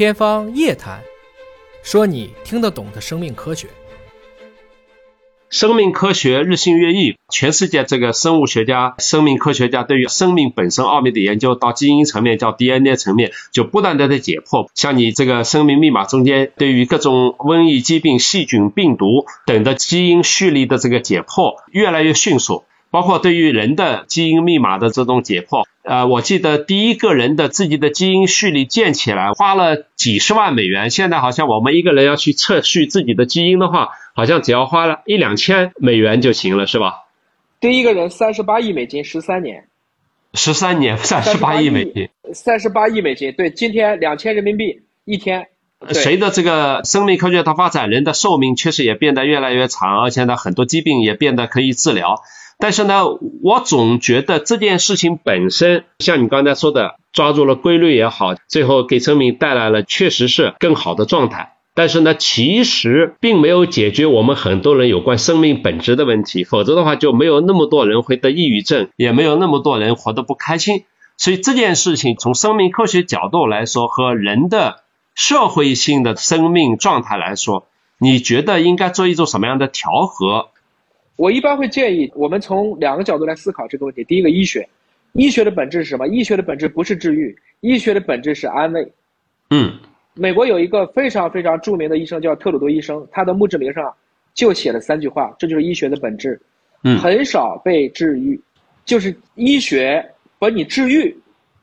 天方夜谭，说你听得懂的生命科学。生命科学日新月异，全世界这个生物学家、生命科学家对于生命本身奥秘的研究，到基因层面、叫 DNA 层面，就不断的在解剖。像你这个生命密码中间，对于各种瘟疫、疾病、细菌、病毒等的基因序列的这个解剖，越来越迅速。包括对于人的基因密码的这种解剖，呃，我记得第一个人的自己的基因序列建起来花了几十万美元，现在好像我们一个人要去测序自己的基因的话，好像只要花了一两千美元就行了，是吧？第一个人三十八亿美金，十三年，十三年三十八亿美金，三十八亿美金，对，今天两千人民币一天。随着这个生命科学的发展，人的寿命确实也变得越来越长，而且呢，很多疾病也变得可以治疗。但是呢，我总觉得这件事情本身，像你刚才说的，抓住了规律也好，最后给生命带来了确实是更好的状态。但是呢，其实并没有解决我们很多人有关生命本质的问题，否则的话就没有那么多人会得抑郁症，也没有那么多人活得不开心。所以这件事情从生命科学角度来说，和人的社会性的生命状态来说，你觉得应该做一种什么样的调和？我一般会建议我们从两个角度来思考这个问题。第一个，医学，医学的本质是什么？医学的本质不是治愈，医学的本质是安慰。嗯，美国有一个非常非常著名的医生叫特鲁多医生，他的墓志铭上就写了三句话，这就是医学的本质。嗯，很少被治愈，就是医学把你治愈，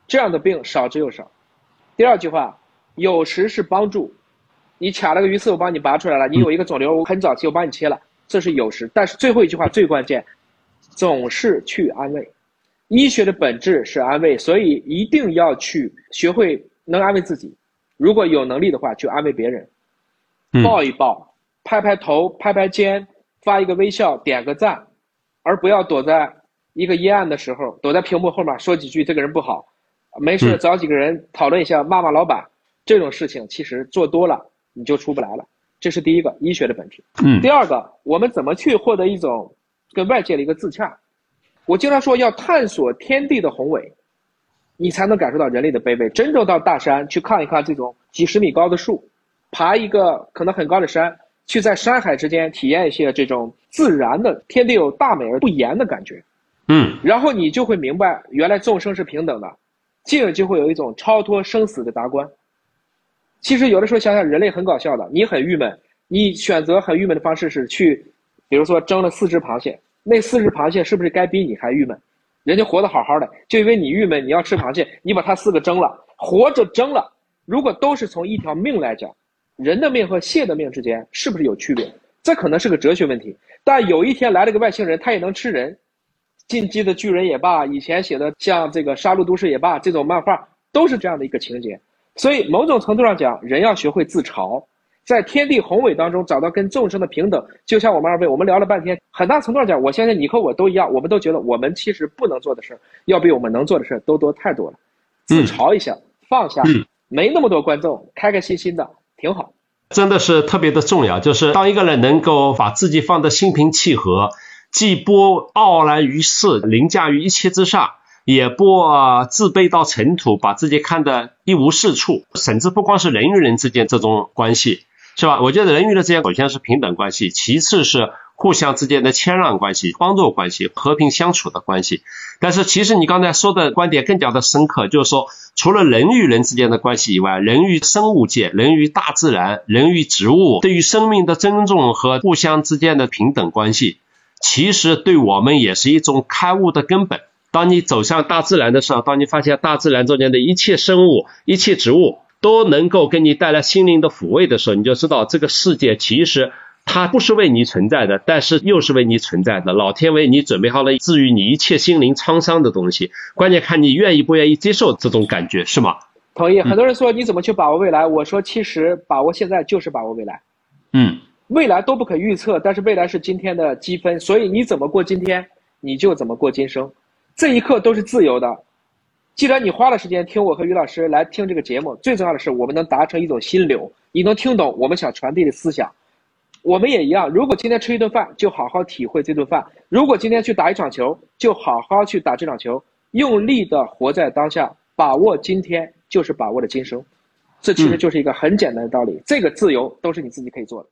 这样的病少之又少。第二句话，有时是帮助，你卡了个鱼刺，我帮你拔出来了；你有一个肿瘤，我很早期我帮你切了。这是有时，但是最后一句话最关键，总是去安慰。医学的本质是安慰，所以一定要去学会能安慰自己。如果有能力的话，去安慰别人，抱一抱，拍拍头，拍拍肩，发一个微笑，点个赞，而不要躲在一个阴暗的时候，躲在屏幕后面说几句这个人不好，没事找几个人讨论一下，骂骂老板，这种事情其实做多了你就出不来了。这是第一个医学的本质。嗯，第二个，我们怎么去获得一种跟外界的一个自洽？我经常说要探索天地的宏伟，你才能感受到人类的卑微。真正到大山去看一看这种几十米高的树，爬一个可能很高的山，去在山海之间体验一些这种自然的天地有大美而不言的感觉。嗯，然后你就会明白，原来众生是平等的，进而就会有一种超脱生死的达观。其实有的时候想想，人类很搞笑的。你很郁闷，你选择很郁闷的方式是去，比如说蒸了四只螃蟹，那四只螃蟹是不是该比你还郁闷？人家活得好好的，就因为你郁闷，你要吃螃蟹，你把它四个蒸了，活着蒸了。如果都是从一条命来讲，人的命和蟹的命之间是不是有区别？这可能是个哲学问题。但有一天来了个外星人，他也能吃人，《进击的巨人》也罢，以前写的像这个《杀戮都市》也罢，这种漫画都是这样的一个情节。所以，某种程度上讲，人要学会自嘲，在天地宏伟当中找到跟众生的平等。就像我们二位，我们聊了半天，很大程度上讲，我相信你和我都一样，我们都觉得我们其实不能做的事儿，要比我们能做的事儿都多太多了。自嘲一下，放下，没那么多观众，开开心心的，挺好。真的是特别的重要，就是当一个人能够把自己放得心平气和，既不傲然于世，凌驾于一切之上。也不自卑到尘土，把自己看得一无是处，甚至不光是人与人之间这种关系，是吧？我觉得人与人之间首先是平等关系，其次是互相之间的谦让关系、帮助关系、和平相处的关系。但是，其实你刚才说的观点更加的深刻，就是说，除了人与人之间的关系以外，人与生物界、人与大自然、人与植物，对于生命的尊重和互相之间的平等关系，其实对我们也是一种开悟的根本。当你走向大自然的时候，当你发现大自然中间的一切生物、一切植物都能够给你带来心灵的抚慰的时候，你就知道这个世界其实它不是为你存在的，但是又是为你存在的。老天为你准备好了治愈你一切心灵创伤的东西，关键看你愿意不愿意接受这种感觉，是吗？同意。很多人说你怎么去把握未来？我说其实把握现在就是把握未来。嗯，未来都不可预测，但是未来是今天的积分，所以你怎么过今天，你就怎么过今生。这一刻都是自由的。既然你花了时间听我和于老师来听这个节目，最重要的是我们能达成一种心流，你能听懂我们想传递的思想。我们也一样，如果今天吃一顿饭，就好好体会这顿饭；如果今天去打一场球，就好好去打这场球，用力的活在当下，把握今天就是把握了今生。这其实就是一个很简单的道理。这个自由都是你自己可以做的。